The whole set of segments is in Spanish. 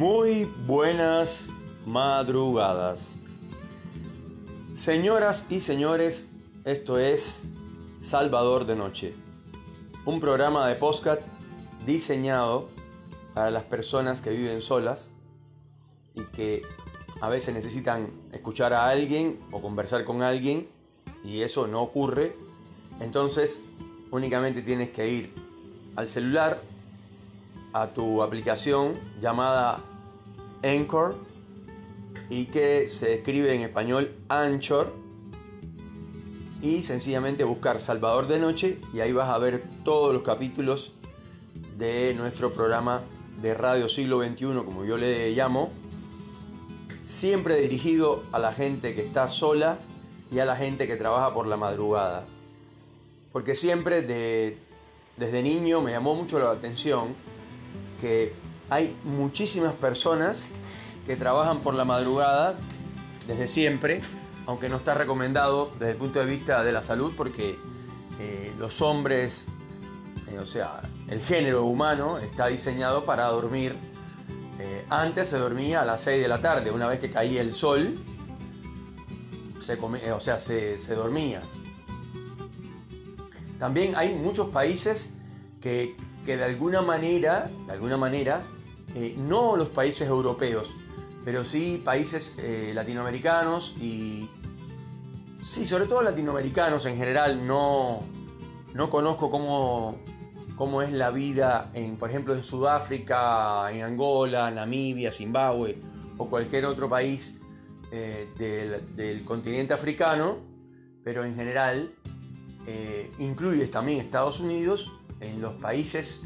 Muy buenas madrugadas. Señoras y señores, esto es Salvador de Noche, un programa de podcast diseñado para las personas que viven solas y que a veces necesitan escuchar a alguien o conversar con alguien y eso no ocurre. Entonces únicamente tienes que ir al celular, a tu aplicación llamada Anchor y que se escribe en español Anchor y sencillamente buscar Salvador de Noche y ahí vas a ver todos los capítulos de nuestro programa de Radio Siglo XXI, como yo le llamo, siempre dirigido a la gente que está sola y a la gente que trabaja por la madrugada. Porque siempre de, desde niño me llamó mucho la atención que hay muchísimas personas que trabajan por la madrugada desde siempre, aunque no está recomendado desde el punto de vista de la salud porque eh, los hombres, eh, o sea, el género humano está diseñado para dormir. Eh, antes se dormía a las 6 de la tarde, una vez que caía el sol, se o sea, se, se dormía. También hay muchos países que, que de alguna manera, de alguna manera, eh, no los países europeos, pero sí países eh, latinoamericanos y sí, sobre todo latinoamericanos en general, no, no conozco cómo, cómo es la vida, en, por ejemplo, en Sudáfrica, en Angola, Namibia, Zimbabue o cualquier otro país eh, del, continente africano, pero en general eh, incluyes también Estados Unidos en los países,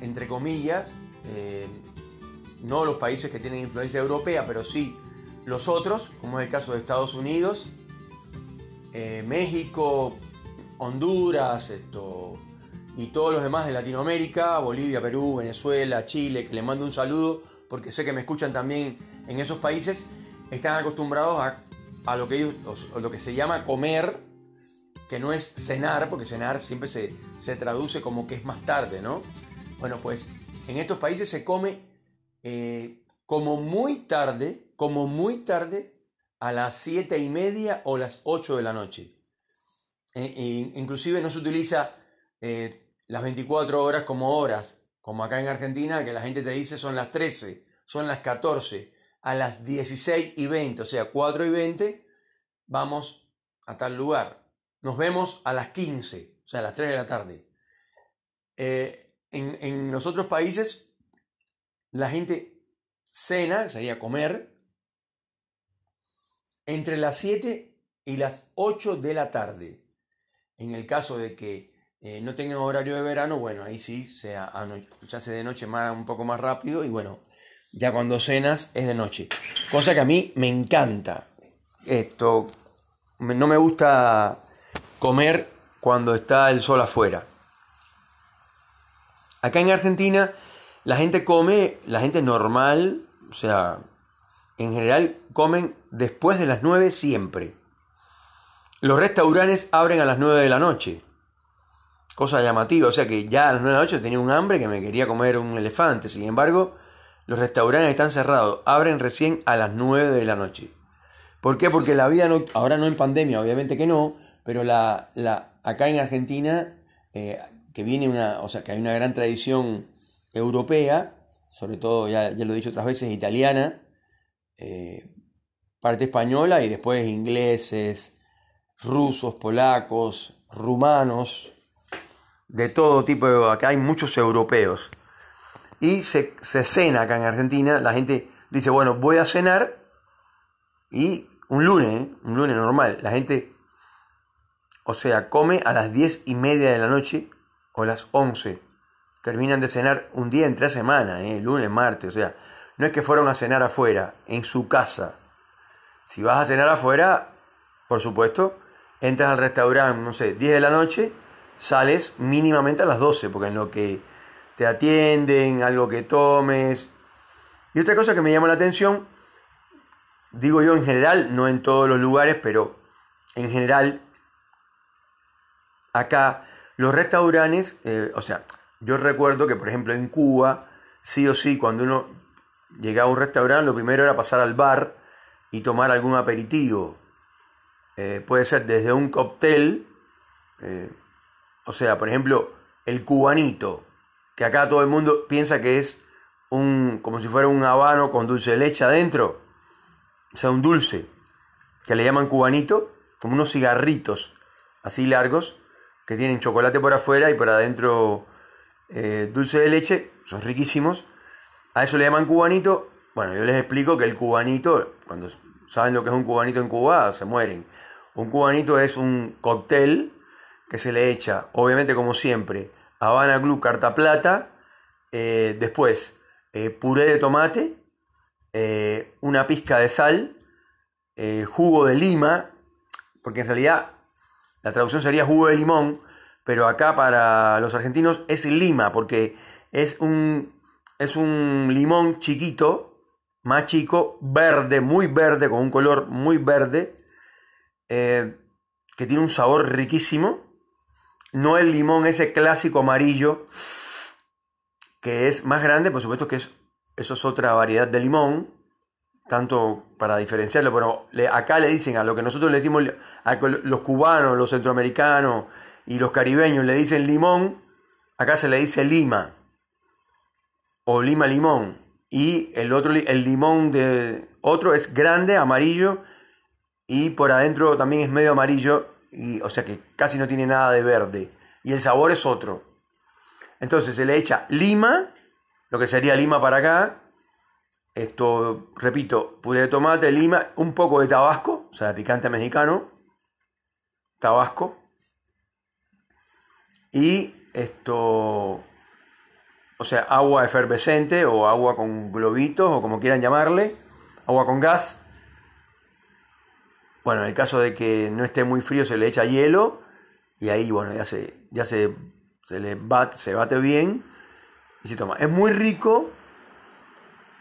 entre comillas, eh, no los países que tienen influencia europea, pero sí los otros, como es el caso de Estados Unidos, eh, México, Honduras, esto, y todos los demás de Latinoamérica, Bolivia, Perú, Venezuela, Chile, que les mando un saludo porque sé que me escuchan también en esos países, están acostumbrados a, a lo que ellos, lo que se llama comer que no es cenar, porque cenar siempre se, se, traduce como que es más tarde, ¿no? Bueno, pues en estos países se come eh, como muy tarde, como muy tarde, a las siete y media o las 8 de la noche. E, e, inclusive no se utiliza eh, las 24 horas como horas, como acá en Argentina, que la gente te dice son las 13, son las 14, a las 16 y 20, o sea, 4 y 20, vamos a tal lugar. Nos vemos a las 15, o sea, a las 3 de la tarde. Eh, en, los otros países, la gente cena, sería comer, entre las 7 y las 8 de la tarde. En el caso de que eh, no tengan horario de verano, bueno, ahí sí se, se hace de noche más, un poco más rápido y bueno, ya cuando cenas es de noche. Cosa que a mí me encanta. Esto, no me gusta comer cuando está el sol afuera. Acá en Argentina la gente come, la gente normal, o sea, en general comen después de las 9 siempre. Los restaurantes abren a las 9 de la noche. Cosa llamativa, o sea que ya a las 9 de la noche tenía un hambre que me quería comer un elefante. Sin embargo, los restaurantes están cerrados, abren recién a las 9 de la noche. ¿Por qué? Porque la vida no, ahora no en pandemia, obviamente que no, pero la, la, acá en Argentina, eh, que viene una, o sea, que hay una gran tradición europea, sobre todo, ya, ya lo he dicho otras veces, italiana, eh, parte española y después ingleses, rusos, polacos, rumanos, de todo tipo, de, acá hay muchos europeos. Y se, se cena acá en Argentina, la gente dice, bueno, voy a cenar y un lunes, ¿eh? un lunes normal, la gente o sea, come a las 10 y media de la noche o las 11. Terminan de cenar un día entre semana, ¿eh? lunes, martes. O sea, no es que fueron a cenar afuera, en su casa. Si vas a cenar afuera, por supuesto, entras al restaurante, no sé, 10 de la noche, sales mínimamente a las 12, porque en lo que te atienden, algo que tomes. Y otra cosa que me llama la atención, digo yo en general, no en todos los lugares, pero en general acá los restaurantes, eh, o sea, yo recuerdo que por ejemplo en Cuba sí o sí, cuando uno llegaba a un restaurante, lo primero era pasar al bar y tomar algún aperitivo. Eh, puede ser desde un cóctel, eh, o sea, por ejemplo, el cubanito, que acá todo el mundo piensa que es un, como si fuera un habano con dulce de leche adentro, o sea, un dulce, que le llaman cubanito, como unos cigarritos así largos, que tienen chocolate por afuera y por adentro eh, dulce de leche, son riquísimos. A eso le llaman cubanito. Bueno, yo les explico que el cubanito, cuando saben lo que es un cubanito en Cuba, se mueren. Un cubanito es un cóctel que se le echa, obviamente como siempre, Habana Club Carta Plata, eh, después eh, puré de tomate, una pizca de sal, jugo de lima, porque en realidad la traducción sería jugo de limón, pero acá para los argentinos es lima, porque es un, es un limón chiquito, más chico, verde, muy verde, con un color muy verde, eh, que tiene un sabor riquísimo. No el limón ese clásico amarillo, que es más grande, por supuesto que es, eso es otra variedad de limón, tanto para diferenciarlo, pero acá le dicen a lo que nosotros le decimos a los cubanos, los centroamericanos, y los caribeños le dicen limón, acá se le dice lima o lima limón. Y el otro, el limón de otro es grande, amarillo, y por adentro también es medio amarillo, y, o sea que casi no tiene nada de verde. Y el sabor es otro. Entonces se le echa lima, lo que sería lima para acá. Esto, repito, puré de tomate, lima, un poco de tabasco, o sea, picante mexicano. Tabasco y esto, o sea, agua efervescente o agua con globitos o como quieran llamarle, agua con gas. Bueno, en el caso de que no esté muy frío se le echa hielo y ahí, bueno, ya se, ya se, se le bate, se bate bien y se toma. Es muy rico,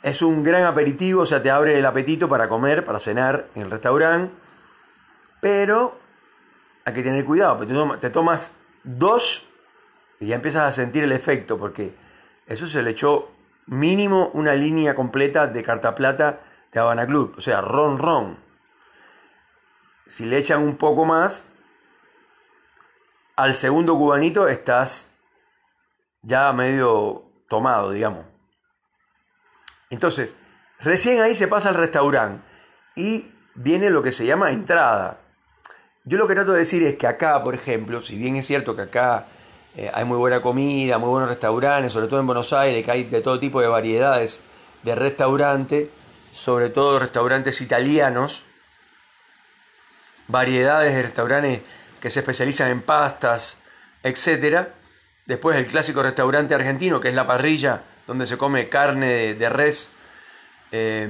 es un gran aperitivo, o sea, te abre el apetito para comer, para cenar en el restaurante, pero hay que tener cuidado, porque te tomas dos y ya empiezas a sentir el efecto, porque eso se le echó mínimo una línea completa de carta plata de Habana Club, o sea, ron ron. Si le echan un poco más, al segundo cubanito estás ya medio tomado, digamos. Entonces, recién ahí se pasa al restaurante y viene lo que se llama entrada. Yo lo que trato de decir es que acá, por ejemplo, si bien es cierto que acá eh, hay muy buena comida, muy buenos restaurantes, sobre todo en Buenos Aires, que hay de todo tipo de variedades de restaurante, sobre todo restaurantes italianos, variedades de restaurantes que se especializan en pastas, etc. Después el clásico restaurante argentino, que es la parrilla, donde se come carne de, res eh,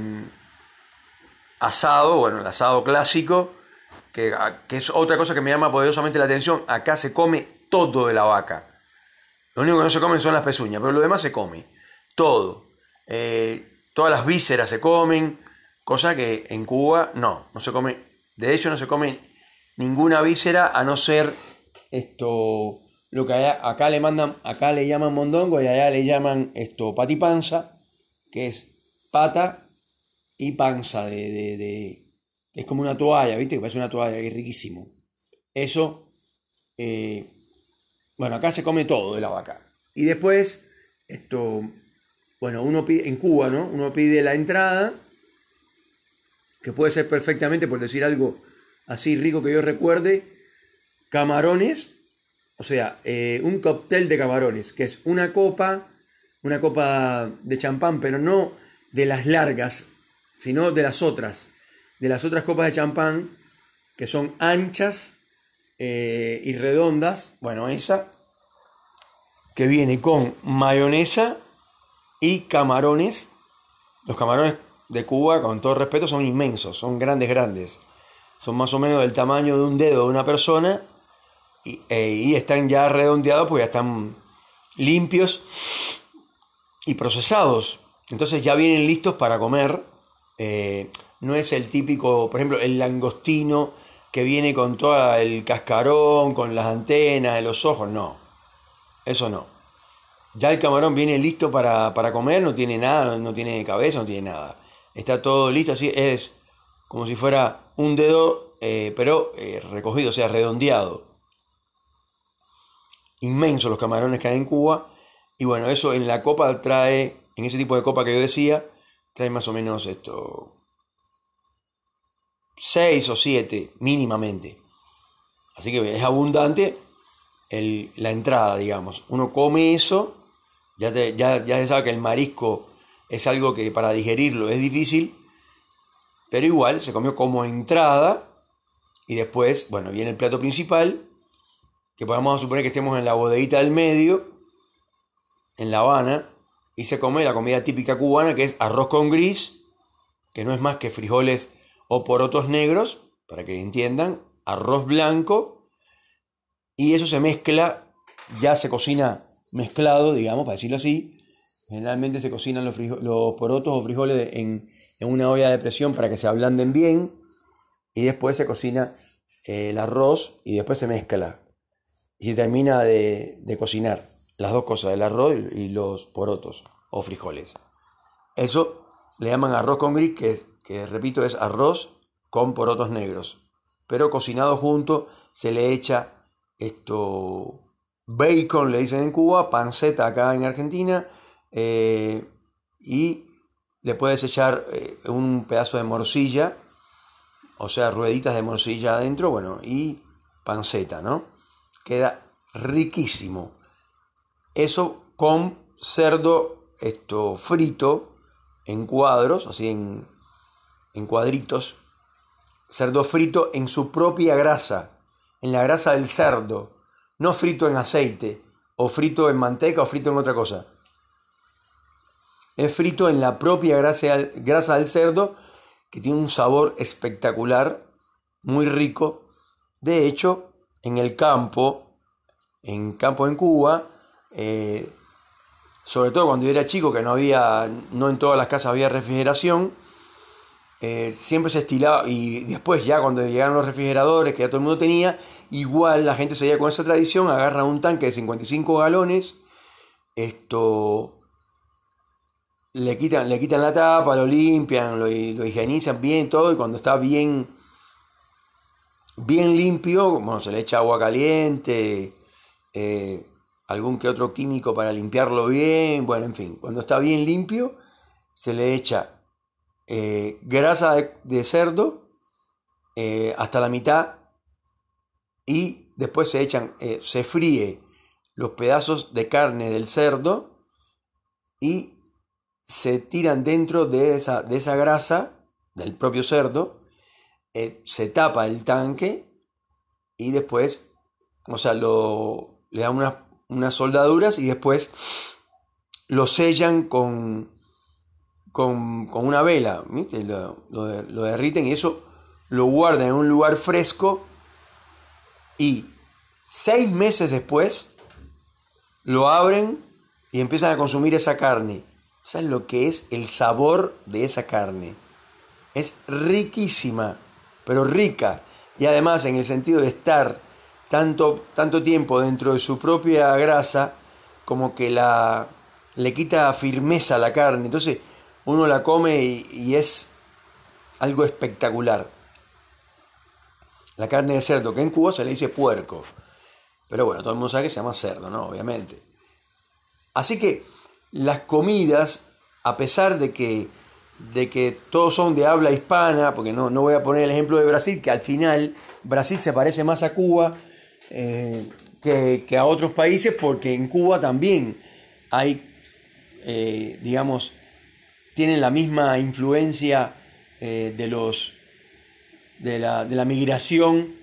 asado, bueno, el asado clásico, Ah, que, es otra cosa que me llama poderosamente la atención. Acá se come todo de la vaca. Lo único que no se comen son las pezuñas, pero lo demás se come. Todo. Eh, todas las vísceras se comen, cosa que en Cuba no, no se come. De hecho, no se come ninguna víscera a no ser esto lo que acá le mandan, acá le llaman mondongo y allá le llaman esto patipanza, que es pata y panza de es como una toalla, ¿viste? Que parece una toalla, es riquísimo. Eso, eh, bueno, acá se come todo de la vaca. Y después, esto, bueno, uno pide, en Cuba, ¿no? Uno pide la entrada, que puede ser perfectamente, por decir algo así rico que yo recuerde, camarones, o sea, eh, un cóctel de camarones, que es una copa, una copa de champán, pero no de las largas, sino de las otras de las otras copas de champán, que son anchas eh, y redondas. Bueno, esa que viene con mayonesa y camarones. Los camarones de Cuba, con todo respeto, son inmensos, son grandes, grandes. Son más o menos del tamaño de un dedo de una persona y, eh, están ya redondeados, pues ya están limpios y procesados. Entonces ya vienen listos para comer. Eh, no es el típico, por ejemplo, el langostino que viene con todo el cascarón, con las antenas los ojos, no. Eso no. ya el camarón viene listo para, comer, no tiene nada, no tiene cabeza, no tiene nada. Está todo listo, así es como si fuera un dedo, eh, pero recogido, o sea, redondeado. Inmensos los camarones que hay en Cuba. Y bueno, eso en la copa trae, en ese tipo de copa que yo decía, trae más o menos esto, 6 o 7 mínimamente. Así que es abundante la entrada, digamos. Uno come eso, ya, ya, ya se sabe que el marisco es algo que para digerirlo es difícil, pero igual se comió como entrada y después, bueno, viene el plato principal, que podemos suponer que estemos en la bodeguita del medio, en La Habana, y se come la comida típica cubana que es arroz con gris, que no es más que frijoles o porotos negros, para que entiendan, arroz blanco, y eso se mezcla, ya se cocina mezclado, digamos, para decirlo así. Generalmente se cocinan los, los porotos o frijoles en, una olla de presión para que se ablanden bien, y después se cocina el arroz y después se mezcla. Y termina de, cocinar las dos cosas, el arroz y los porotos o frijoles. Eso le llaman arroz con gris, que que repito es arroz con porotos negros. Pero cocinado junto se le echa esto bacon, le dicen en Cuba, panceta acá en Argentina, eh, y le puedes echar eh, un pedazo de morcilla, o sea, rueditas de morcilla adentro, bueno, y panceta, ¿no? Queda riquísimo. Eso con cerdo esto frito en cuadros, así en, en cuadritos, cerdo frito en su propia grasa, en la grasa del cerdo, no frito en aceite, o frito en manteca, o frito en otra cosa. Es frito en la propia grasa, grasa del cerdo, que tiene un sabor espectacular, muy rico. De hecho, en el campo, en campo en Cuba, eh, sobre todo cuando yo era chico, que no había, no en todas las casas había refrigeración, eh, siempre se estilaba, y después ya cuando llegaron los refrigeradores, que ya todo el mundo tenía, igual la gente seguía con esa tradición, agarra un tanque de 55 galones, esto le quitan, le quitan la tapa, lo limpian, lo, higienizan bien, todo, y cuando está bien, bien limpio, bueno, se le echa agua caliente, eh, algún que otro químico para limpiarlo bien, bueno, en fin, cuando está bien limpio, se le echa eh, grasa de, cerdo eh, hasta la mitad y después se echan, se fríe los pedazos de carne del cerdo y se tiran dentro de esa, de esa grasa del propio cerdo, se tapa el tanque y después, o sea, lo, le dan unas, unas soldaduras y después lo sellan con, con, una vela, Lo, derriten y eso lo guardan en un lugar fresco y seis meses después lo abren y empiezan a consumir esa carne. ¿Sabes lo que es el sabor de esa carne? Es riquísima, pero rica. Y además en el sentido de estar tanto, tanto tiempo dentro de su propia grasa, como que la, le quita firmeza a la carne. Entonces, uno la come y, es algo espectacular. La carne de cerdo, que en Cuba se le dice puerco. Pero bueno, todo el mundo sabe que se llama cerdo, ¿no? Obviamente. Así que las comidas, a pesar de que, de que todos son de habla hispana, porque no, no voy a poner el ejemplo de Brasil, que al final Brasil se parece más a Cuba eh, que, a otros países, porque en Cuba también hay, eh, digamos, tienen la misma influencia eh, de, los, de, la, de la migración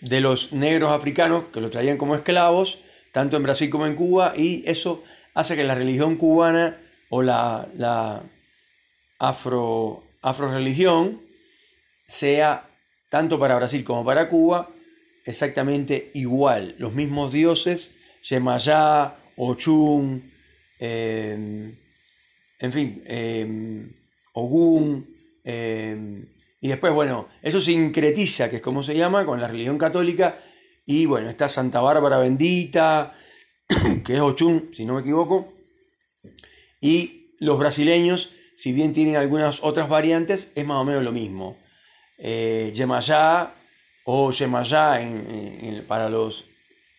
de los negros africanos que los traían como esclavos, tanto en Brasil como en Cuba, y eso hace que la religión cubana o la, la afro, religión sea tanto para Brasil como para Cuba exactamente igual. Los mismos dioses, Yemayá, Ochun, eh, en fin, eh, Ogún, em, y después, bueno, eso sincretiza, que es como se llama, con la religión católica, y bueno, está Santa Bárbara bendita, que es ochum, si no me equivoco. Y los brasileños, si bien tienen algunas otras variantes, es más o menos lo mismo. Eh, Yemayá o Yemayá para los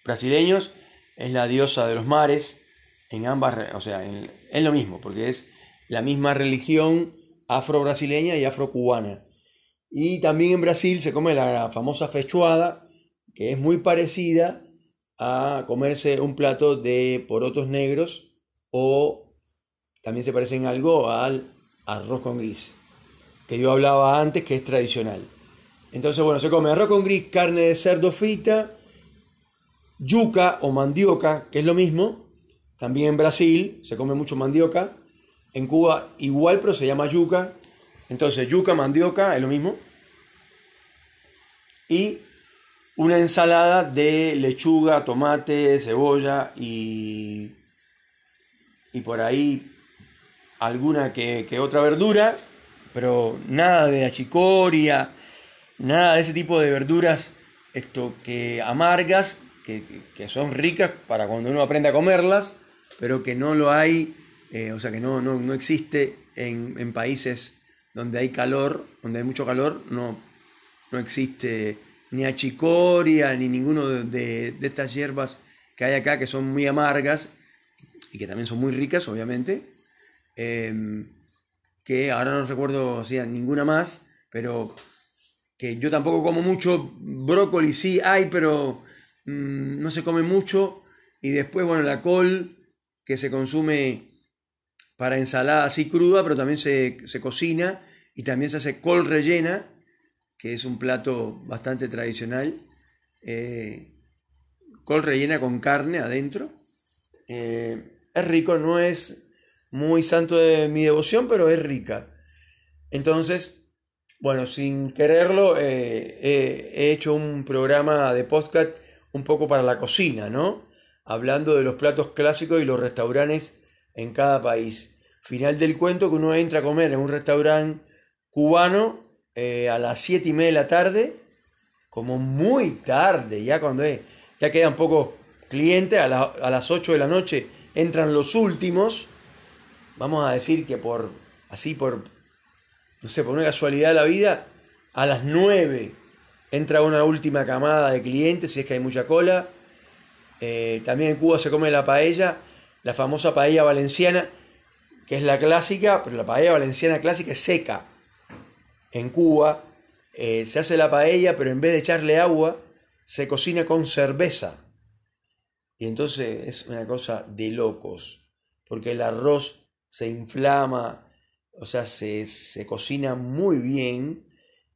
brasileños es la diosa de los mares. En ambas, o sea, es lo mismo, porque es la misma religión afro-brasileña y afro-cubana. Y también en Brasil se come la famosa fechuada, que es muy parecida a comerse un plato de porotos negros o también se parece en algo al arroz con gris, que yo hablaba antes que es tradicional. Entonces, bueno, se come arroz con gris, carne de cerdo frita, yuca o mandioca, que es lo mismo. También en Brasil se come mucho mandioca. En Cuba igual, pero se llama yuca. Entonces, yuca, mandioca, es lo mismo. Y una ensalada de lechuga, tomate, cebolla y, y por ahí alguna que, otra verdura, pero nada de achicoria, nada de ese tipo de verduras esto, que amargas, que, son ricas para cuando uno aprende a comerlas, pero que no lo hay, eh, o sea, que no, no, existe en, en países donde hay calor, donde hay mucho calor, no, no existe ni achicoria, ni ninguno de, estas hierbas que hay acá que son muy amargas y que también son muy ricas, obviamente. Em, que ahora no recuerdo si ninguna más, pero que yo tampoco como mucho. Brócoli sí hay, pero mm, no se come mucho. Y después, bueno, la col que se consume para ensalada así cruda, pero también se, se cocina y también se hace col rellena, que es un plato bastante tradicional. Eh, col rellena con carne adentro. Eh, es rico, no es muy santo de mi devoción, pero es rica. Entonces, bueno, sin quererlo, eh, he hecho un programa de podcast un poco para la cocina, ¿no? Hablando de los platos clásicos y los restaurantes en cada país. Final del cuento que uno entra a comer en un restaurante cubano eh, a las 7 y media de la tarde, como muy tarde, ya cuando es, ya quedan pocos clientes, a, a las 8 de la noche entran los últimos, vamos a decir que por, así por, no sé, por una casualidad de la vida, a las 9 entra una última camada de clientes, si es que hay mucha cola. Eh, también en Cuba se come la paella, la famosa paella valenciana, que es la clásica, pero la paella valenciana clásica es seca en Cuba eh, se hace la paella, pero en vez de echarle agua, se cocina con cerveza. Y entonces es una cosa de locos, porque el arroz se inflama, o sea, se, cocina muy bien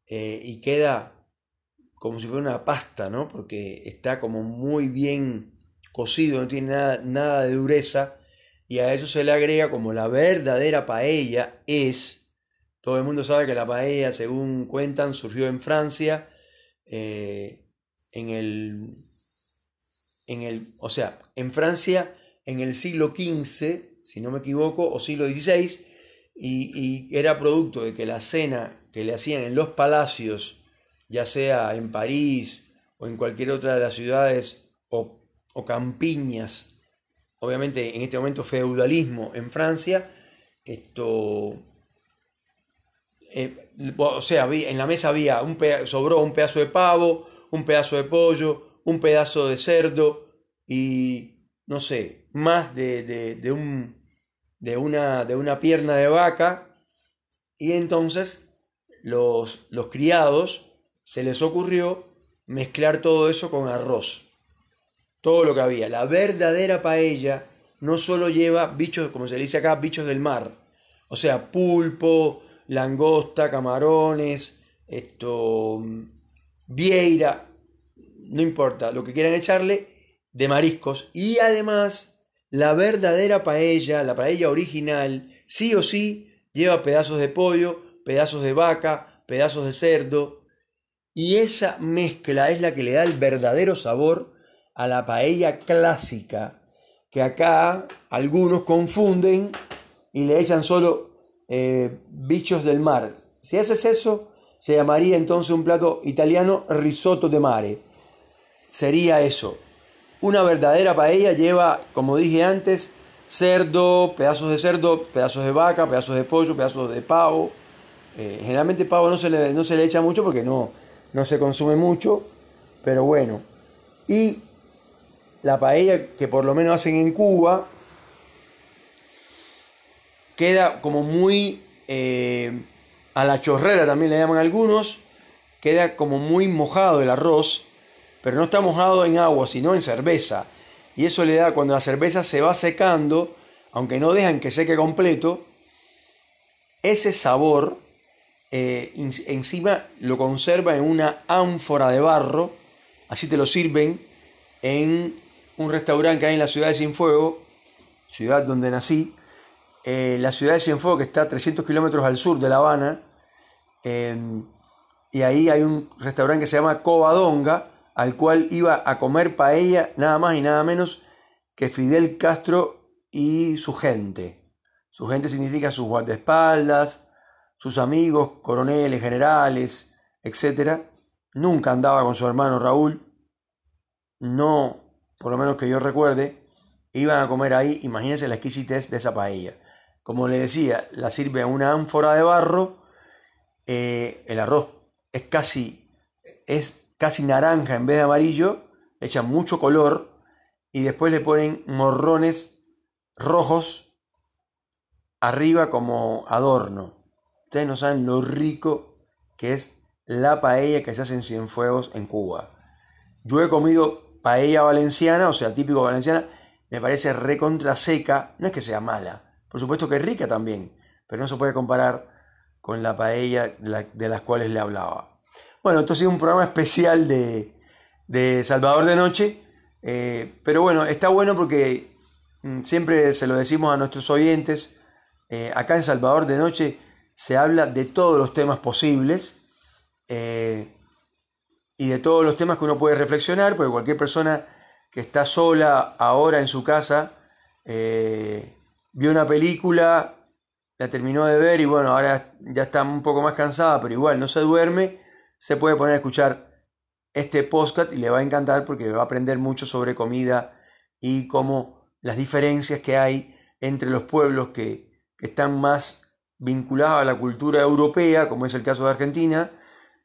eh, y queda como si fuera una pasta, ¿no? Porque está como muy bien cocido, no tiene nada, nada de dureza, y a eso se le agrega como la verdadera paella es todo el mundo sabe que la paella, según cuentan, surgió en Francia eh, en el, en el, o sea, en Francia en el siglo XV, si no me equivoco, o siglo XVI, y, era producto de que la cena que le hacían en los palacios, ya sea en París o en cualquier otra de las ciudades o, o campiñas, obviamente en este momento feudalismo en Francia, esto eh, o sea, en la mesa había un sobró un pedazo de pavo, un pedazo de pollo, un pedazo de cerdo y no sé, más de, un, de, una, de una pierna de vaca. Y entonces los, los criados se les ocurrió mezclar todo eso con arroz. Todo lo que había. La verdadera paella no solo lleva bichos, como se dice acá, bichos del mar. O sea, pulpo, langosta, camarones, esto, vieira, no importa, lo que quieran echarle, de mariscos. Y además, la verdadera paella, la paella original, sí o sí, lleva pedazos de pollo, pedazos de vaca, pedazos de cerdo. Y esa mezcla es la que le da el verdadero sabor a la paella clásica, que acá algunos confunden y le echan solo eh, bichos del mar. Si haces eso, se llamaría entonces un plato italiano risotto de mare. Sería eso. Una verdadera paella lleva, como dije antes, cerdo, pedazos de cerdo, pedazos de vaca, pedazos de pollo, pedazos de pavo. Eh, generalmente pavo no se, le, no se le echa mucho porque no, no se consume mucho, pero bueno. Y la paella que por lo menos hacen en Cuba queda como muy eh, a la chorrera también le llaman algunos, queda como muy mojado el arroz, pero no está mojado en agua, sino en cerveza. Y eso le da, cuando la cerveza se va secando, aunque no dejan que seque completo, ese sabor eh, encima lo conserva en una ánfora de barro, así te lo sirven en un restaurante que hay en la ciudad de Cienfuegos, ciudad donde nací, eh, la ciudad de Cienfuegos que está a 300 kilómetros al sur de La Habana, eh, y ahí hay un restaurante que se llama Covadonga, al cual iba a comer paella nada más y nada menos que Fidel Castro y su gente. Su gente significa sus guardaespaldas, sus amigos, coroneles, generales, etc. Nunca andaba con su hermano Raúl, no, por lo menos que yo recuerde, iban a comer ahí, imagínense la exquisitez de esa paella. Como le decía, la sirve a una ánfora de barro, eh, el arroz es casi, es casi naranja en vez de amarillo, echan mucho color y después le ponen morrones rojos arriba como adorno. Ustedes no saben lo rico que es la paella que se hace en Cienfuegos en Cuba. Yo he comido paella valenciana, o sea, típico valenciana, me parece recontra seca, no es que sea mala, por supuesto que es rica también, pero no se puede comparar con la paella de las cuales le hablaba. Bueno, esto ha sido un programa especial de, Salvador de Noche, eh, pero bueno, está bueno porque mm, siempre se lo decimos a nuestros oyentes, eh, acá en Salvador de Noche se habla de todos los temas posibles eh, y de todos los temas que uno puede reflexionar, porque cualquier persona que está sola ahora en su casa, vio una película, la terminó de ver y bueno, ahora ya está un poco más cansada, pero igual no se duerme se puede poner a escuchar este podcast y le va a encantar porque va a aprender mucho sobre comida y cómo las diferencias que hay entre los pueblos que, están más vinculados a la cultura europea, como es el caso de Argentina,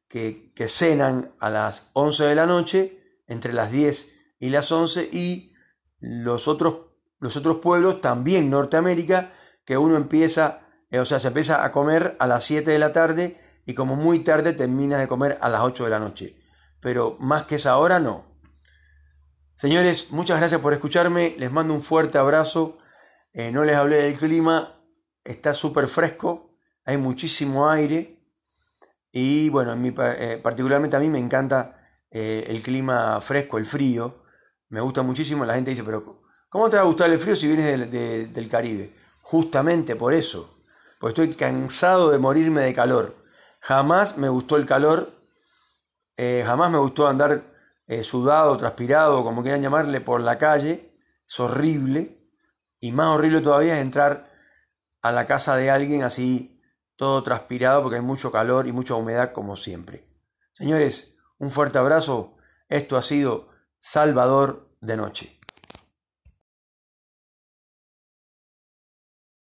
que, que, cenan a las 11 de la noche, entre las 10 y las 11, y los otros, los otros pueblos, también Norteamérica, que uno empieza, eh, o sea, se empieza a comer a las 7 de la tarde y como muy tarde terminas de comer a las 8 de la noche. Pero más que esa hora no. Señores, muchas gracias por escucharme. Les mando un fuerte abrazo. Eh, no les hablé del clima. Está súper fresco. Hay muchísimo aire. Y bueno, eh, particularmente a mí me encanta eh, el clima fresco, el frío. Me gusta muchísimo. La gente dice, pero ¿cómo te va a gustar el frío si vienes del Caribe? Justamente por eso. Porque estoy cansado de morirme de calor. Jamás me gustó el calor, eh, jamás me gustó andar eh, sudado, transpirado, como quieran llamarle, por la calle. Es horrible. Y más horrible todavía es entrar a la casa de alguien así, todo transpirado, porque hay mucho calor y mucha humedad, como siempre. Señores, un fuerte abrazo. Esto ha sido Salvador de Noche.